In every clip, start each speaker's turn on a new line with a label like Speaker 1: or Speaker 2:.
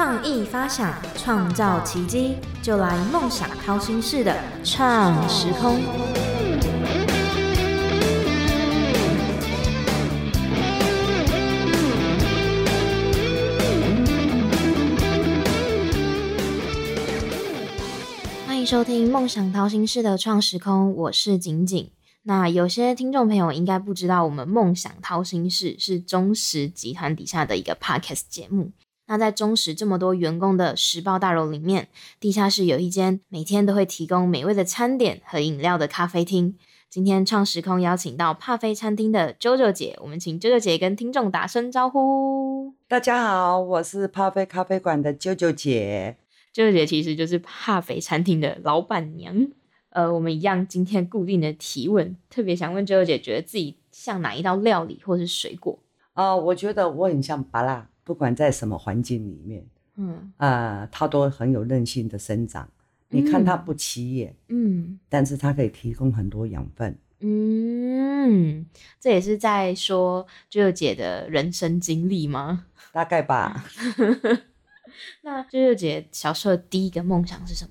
Speaker 1: 创意发想，创造奇迹，就来梦想掏心式的创时空。欢迎收听《梦想掏心式的创时空》，我是景景。那有些听众朋友应该不知道，我们梦想掏心事是中石集团底下的一个 podcast 节目。那在中石这么多员工的时报大楼里面，地下室有一间每天都会提供美味的餐点和饮料的咖啡厅。今天创时空邀请到帕菲餐厅的 JoJo 姐，我们请 JoJo 姐跟听众打声招呼。
Speaker 2: 大家好，我是帕菲咖啡馆的 JoJo 姐。
Speaker 1: JoJo 姐其实就是帕菲餐厅的老板娘。呃，我们一样今天固定的提问，特别想问 JoJo 姐，觉得自己像哪一道料理或是水果？
Speaker 2: 啊，我觉得我很像芭拉。不管在什么环境里面，嗯啊，它都很有韧性的生长。你看它不起眼，嗯，但是它可以提供很多养分。
Speaker 1: 嗯，这也是在说啾啾姐的人生经历吗？
Speaker 2: 大概吧。
Speaker 1: 那啾啾姐小时候第一个梦想是什么？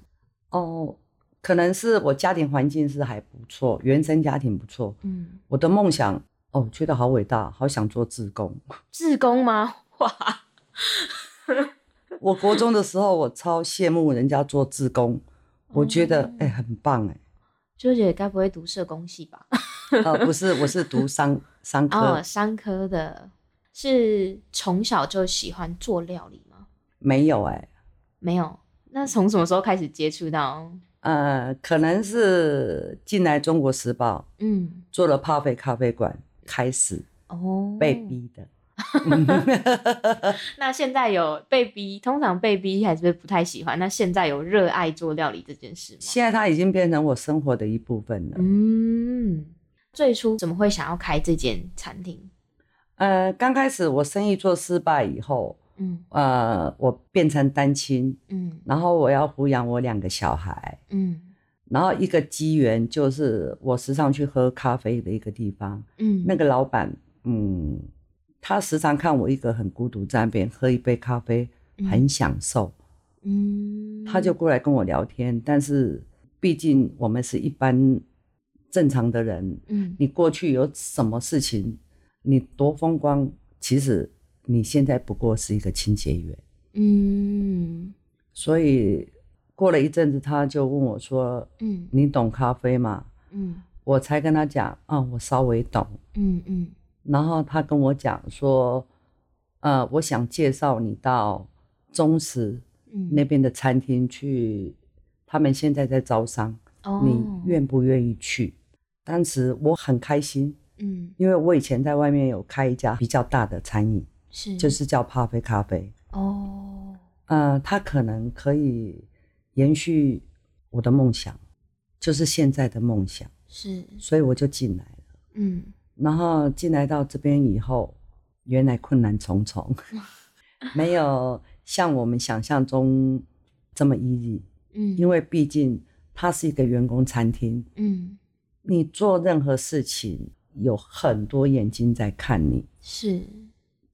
Speaker 2: 哦，可能是我家庭环境是还不错，原生家庭不错。嗯，我的梦想哦，觉得好伟大，好想做志工。
Speaker 1: 志工吗？哇！
Speaker 2: 我国中的时候，我超羡慕人家做志工，我觉得哎很棒哎。
Speaker 1: 周姐该不会读社工系吧？
Speaker 2: 呃，不是，我是读商商科。
Speaker 1: 哦，商科的，是从小就喜欢做料理吗？
Speaker 2: 没有哎，
Speaker 1: 没有。那从什么时候开始接触到？
Speaker 2: 呃，可能是进来中国时报，嗯，做了泡啡咖啡馆开始，哦，被逼的。
Speaker 1: 那现在有被逼，通常被逼还是不太喜欢。那现在有热爱做料理这件事吗？
Speaker 2: 现在它已经变成我生活的一部分了。嗯，
Speaker 1: 最初怎么会想要开这间餐厅？
Speaker 2: 呃，刚开始我生意做失败以后，嗯，呃，我变成单亲，嗯，然后我要抚养我两个小孩，嗯，然后一个机缘就是我时常去喝咖啡的一个地方，嗯，那个老板，嗯。他时常看我一个很孤独在那边喝一杯咖啡，很享受。嗯，他就过来跟我聊天。但是毕竟我们是一般正常的人，嗯，你过去有什么事情，你多风光，其实你现在不过是一个清洁员。嗯，所以过了一阵子，他就问我说：“嗯，你懂咖啡吗？”嗯，我才跟他讲：“啊，我稍微懂。”嗯嗯。然后他跟我讲说，呃，我想介绍你到中石那边的餐厅去，他们现在在招商，你愿不愿意去？当时我很开心，嗯，因为我以前在外面有开一家比较大的餐饮，是，就是叫咖啡咖啡，哦，呃，他可能可以延续我的梦想，就是现在的梦想，是，所以我就进来了，嗯。然后进来到这边以后，原来困难重重，没有像我们想象中这么 easy。嗯，因为毕竟它是一个员工餐厅。嗯，你做任何事情有很多眼睛在看你。是，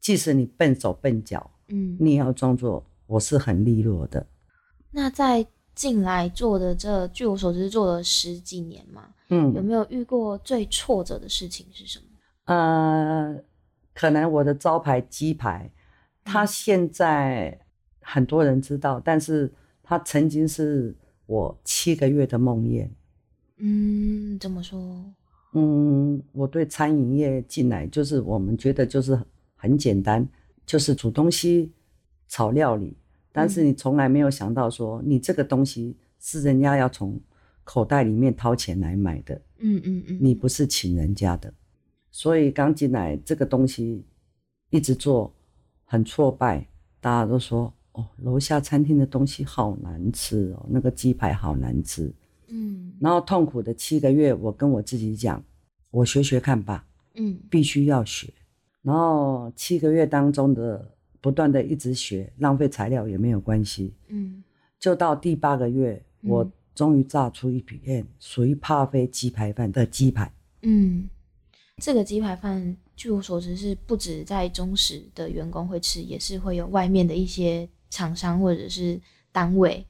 Speaker 2: 即使你笨手笨脚，嗯，你也要装作我是很利落的。
Speaker 1: 那在进来做的这，据我所知，做了十几年嘛。嗯，有没有遇过最挫折的事情是什么？
Speaker 2: 呃，可能我的招牌鸡排，它现在很多人知道，但是它曾经是我七个月的梦魇。
Speaker 1: 嗯，怎么说？
Speaker 2: 嗯，我对餐饮业进来，就是我们觉得就是很简单，就是煮东西、炒料理，但是你从来没有想到说，你这个东西是人家要从。口袋里面掏钱来买的，嗯嗯嗯，你不是请人家的，所以刚进来这个东西一直做很挫败，大家都说哦，楼下餐厅的东西好难吃哦，那个鸡排好难吃，嗯，然后痛苦的七个月，我跟我自己讲，我学学看吧，嗯，必须要学，然后七个月当中的不断的一直学，浪费材料也没有关系，嗯，就到第八个月我。终于炸出一片属于帕菲鸡排饭的鸡排。嗯，
Speaker 1: 这个鸡排饭据我所知是不止在中食的员工会吃，也是会有外面的一些厂商或者是单位。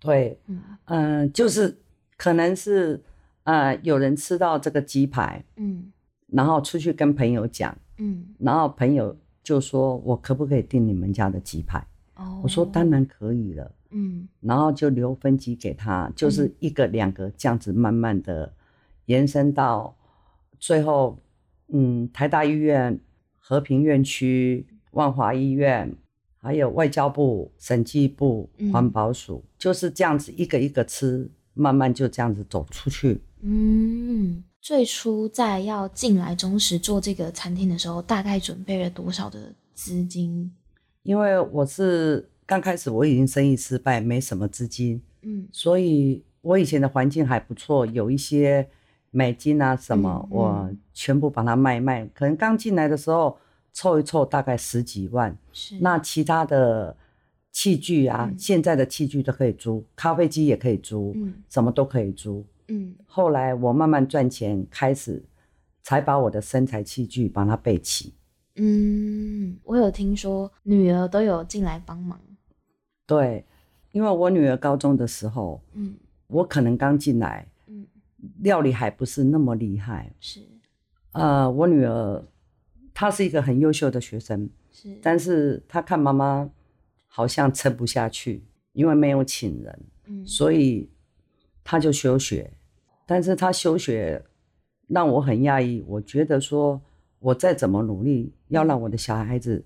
Speaker 2: 对，嗯，就是可能是呃有人吃到这个鸡排，嗯，然后出去跟朋友讲，嗯，然后朋友就说我可不可以订你们家的鸡排？哦，我说当然可以了，嗯，然后就留分机给他，就是一个两个这样子慢慢的延伸到最后，嗯，台大医院、和平院区、万华医院。还有外交部、审计部、环保署，就是这样子一个一个吃，慢慢就这样子走出去。
Speaker 1: 嗯，最初在要进来中食做这个餐厅的时候，大概准备了多少的资金？
Speaker 2: 因为我是刚开始我已经生意失败，没什么资金，嗯，所以我以前的环境还不错，有一些美金啊什么，我全部把它卖卖。可能刚进来的时候。凑一凑大概十几万，是那其他的器具啊，现在的器具都可以租，咖啡机也可以租，嗯，什么都可以租，嗯。后来我慢慢赚钱，开始才把我的身材器具把它备齐。
Speaker 1: 嗯，我有听说女儿都有进来帮忙。
Speaker 2: 对，因为我女儿高中的时候，嗯，我可能刚进来，嗯，料理还不是那么厉害，是，呃，我女儿。她是一个很优秀的学生，是，但是她看妈妈好像撑不下去，因为没有请人，嗯，所以他就休学。但是他休学让我很讶异，我觉得说我再怎么努力，要让我的小孩子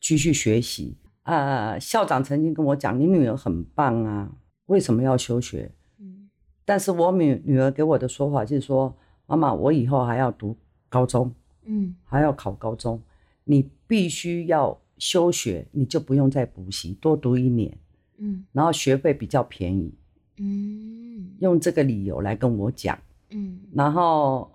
Speaker 2: 继续学习啊。校长曾经跟我讲：“你女儿很棒啊，为什么要休学？”嗯，但是我女女儿给我的说法就是说：“妈妈，我以后还要读高中。”嗯，还要考高中，你必须要休学，你就不用再补习，多读一年。嗯，然后学费比较便宜。嗯，用这个理由来跟我讲。嗯，然后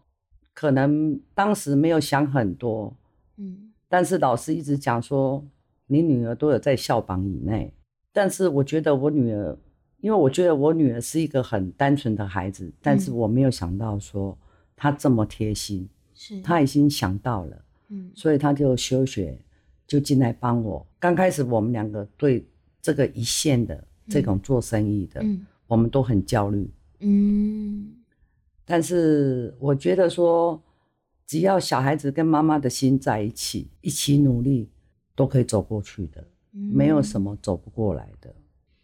Speaker 2: 可能当时没有想很多。嗯，但是老师一直讲说，你女儿都有在校榜以内。但是我觉得我女儿，因为我觉得我女儿是一个很单纯的孩子，但是我没有想到说她这么贴心。是她已经想到了，嗯，所以她就休学，就进来帮我。刚开始我们两个对这个一线的这种做生意的，嗯，我们都很焦虑，嗯。但是我觉得说，只要小孩子跟妈妈的心在一起，一起努力，都可以走过去的，没有什么走不过来的。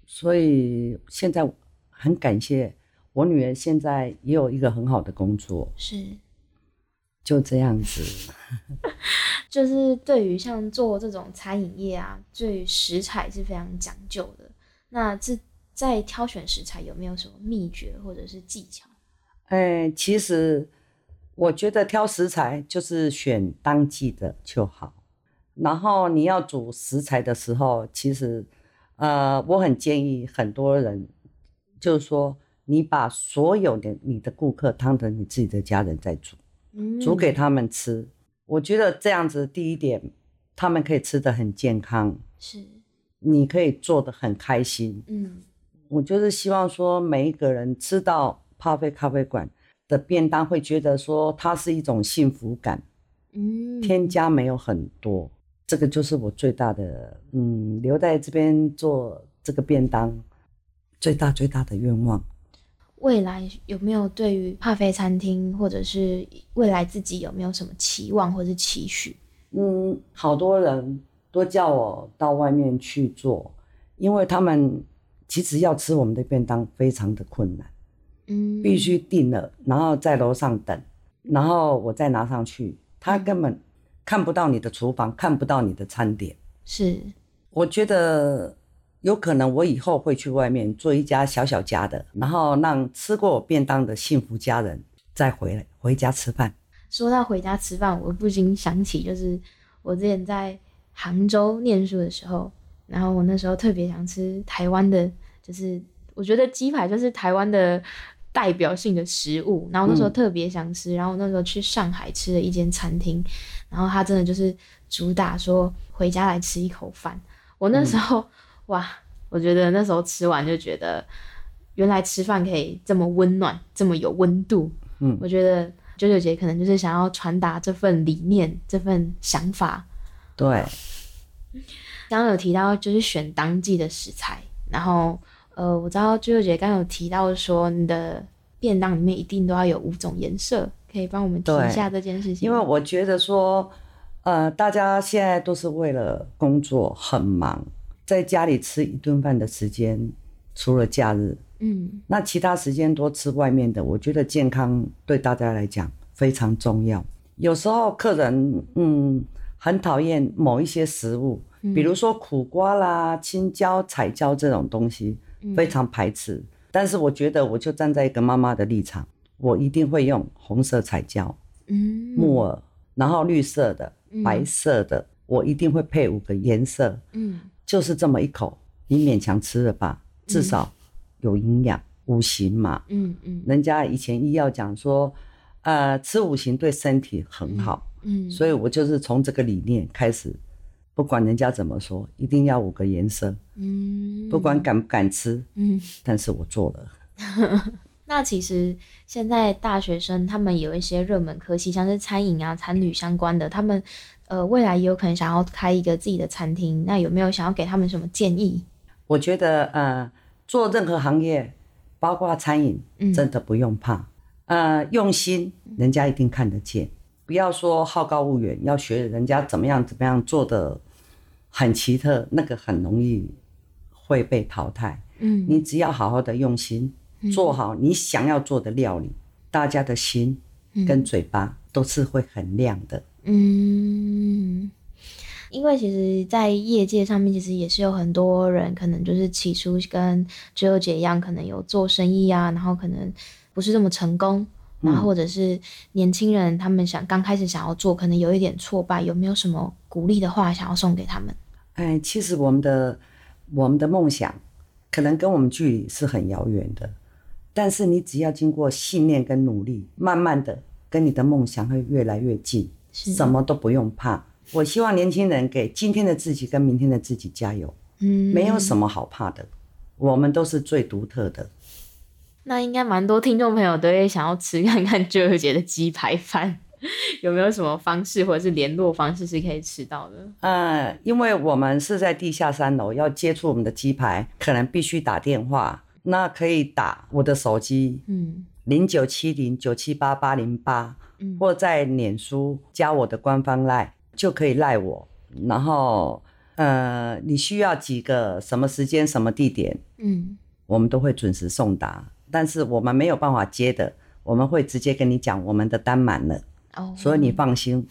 Speaker 2: 所以现在很感谢我女儿，现在也有一个很好的工作，
Speaker 1: 是。
Speaker 2: 就这样子，
Speaker 1: 就是对于像做这种餐饮业啊，对于食材是非常讲究的。那这在挑选食材有没有什么秘诀或者是技巧？
Speaker 2: 哎，其实我觉得挑食材就是选当季的就好。然后你要煮食材的时候，其实呃，我很建议很多人，就是说你把所有的你的顾客当成你自己的家人在煮。煮给他们吃，我觉得这样子第一点，他们可以吃的很健康，是，你可以做的很开心，嗯，我就是希望说每一个人吃到咖啡咖啡馆的便当，会觉得说它是一种幸福感，嗯，添加没有很多，这个就是我最大的，嗯，留在这边做这个便当最大最大的愿望。
Speaker 1: 未来有没有对于帕菲餐厅，或者是未来自己有没有什么期望或者是期许？
Speaker 2: 嗯，好多人都叫我到外面去做，因为他们其实要吃我们的便当非常的困难，嗯，必须订了，然后在楼上等，然后我再拿上去，他根本看不到你的厨房，看不到你的餐点。
Speaker 1: 是，
Speaker 2: 我觉得。有可能我以后会去外面做一家小小家的，然后让吃过我便当的幸福家人再回来回家吃饭。
Speaker 1: 说到回家吃饭，我不禁想起，就是我之前在杭州念书的时候，然后我那时候特别想吃台湾的，就是我觉得鸡排就是台湾的代表性的食物，然后那时候特别想吃，然后那时候去上海吃了一间餐厅，然后他真的就是主打说回家来吃一口饭，我那时候。哇，我觉得那时候吃完就觉得，原来吃饭可以这么温暖，这么有温度。嗯，我觉得九九姐可能就是想要传达这份理念，这份想法。
Speaker 2: 对，
Speaker 1: 刚刚有提到就是选当季的食材，然后呃，我知道朱姐刚刚有提到说你的便当里面一定都要有五种颜色，可以帮我们提一下这件事情。
Speaker 2: 因为我觉得说，呃，大家现在都是为了工作很忙，在家里吃一顿饭的时间，除了假日，嗯，那其他时间多吃外面的，我觉得健康对大家来讲非常重要。有时候客人嗯很讨厌某一些食物。比如说苦瓜啦、青椒、彩椒这种东西，非常排斥。但是我觉得，我就站在一个妈妈的立场，我一定会用红色彩椒、嗯，木耳，然后绿色的、白色的，我一定会配五个颜色。嗯，就是这么一口，你勉强吃了吧，至少有营养，五行嘛。嗯嗯，人家以前医药讲说，呃，吃五行对身体很好。嗯，所以我就是从这个理念开始。不管人家怎么说，一定要五个颜色。嗯，不管敢不敢吃，嗯，但是我做了。
Speaker 1: 那其实现在大学生他们有一些热门科系，像是餐饮啊、餐旅相关的，他们呃未来也有可能想要开一个自己的餐厅。那有没有想要给他们什么建议？
Speaker 2: 我觉得呃，做任何行业，包括餐饮，真的不用怕。呃，用心，人家一定看得见。不要说好高骛远，要学人家怎么样怎么样做的。很奇特，那个很容易会被淘汰。嗯，你只要好好的用心做好你想要做的料理，大家的心跟嘴巴都是会很亮的。嗯，
Speaker 1: 因为其实，在业界上面，其实也是有很多人，可能就是起初跟追友姐一样，可能有做生意啊，然后可能不是这么成功，然后或者是年轻人他们想刚开始想要做，可能有一点挫败，有没有什么鼓励的话想要送给他们？
Speaker 2: 哎，其实我们的我们的梦想可能跟我们距离是很遥远的，但是你只要经过信念跟努力，慢慢的跟你的梦想会越来越近，什么都不用怕。我希望年轻人给今天的自己跟明天的自己加油。嗯，没有什么好怕的，我们都是最独特的。
Speaker 1: 那应该蛮多听众朋友都会想要吃看看周二姐的鸡排饭。有没有什么方式或者是联络方式是可以吃到的？
Speaker 2: 嗯，因为我们是在地下三楼，要接触我们的鸡排，可能必须打电话。那可以打我的手机，嗯，零九七零九七八八零八，嗯，或在脸书加我的官方赖就可以赖我。然后，呃，你需要几个什么时间、什么地点？嗯，我们都会准时送达。但是我们没有办法接的，我们会直接跟你讲，我们的单满了。哦所以你放心，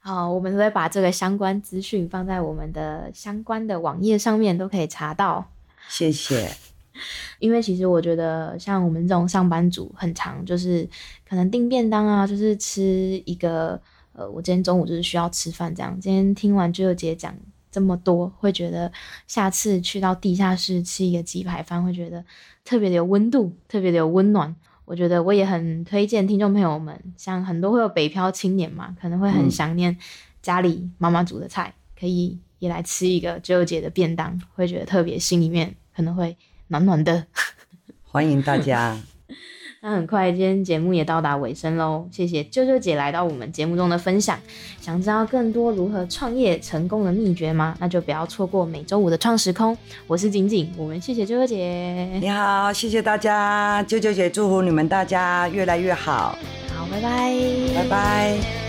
Speaker 1: 好，我们都会把这个相关资讯放在我们的相关的网页上面，都可以查到。
Speaker 2: 谢谢。
Speaker 1: 因为其实我觉得，像我们这种上班族，很长就是可能订便当啊，就是吃一个，呃，我今天中午就是需要吃饭这样。今天听完朱姐讲这么多，会觉得下次去到地下室吃一个鸡排饭，会觉得特别的有温度，特别的有温暖。我觉得我也很推荐听众朋友们，像很多会有北漂青年嘛，可能会很想念家里妈妈煮的菜，可以也来吃一个九九姐的便当，会觉得特别心里面可能会暖暖的。
Speaker 2: 欢迎大家。
Speaker 1: 那很快，今天节目也到达尾声喽。谢谢啾啾姐来到我们节目中的分享。想知道更多如何创业成功的秘诀吗？那就不要错过每周五的创时空。我是景景，我们谢谢啾啾姐。
Speaker 2: 你好，谢谢大家，啾啾姐祝福你们大家越来越好。
Speaker 1: 好，拜拜，
Speaker 2: 拜拜。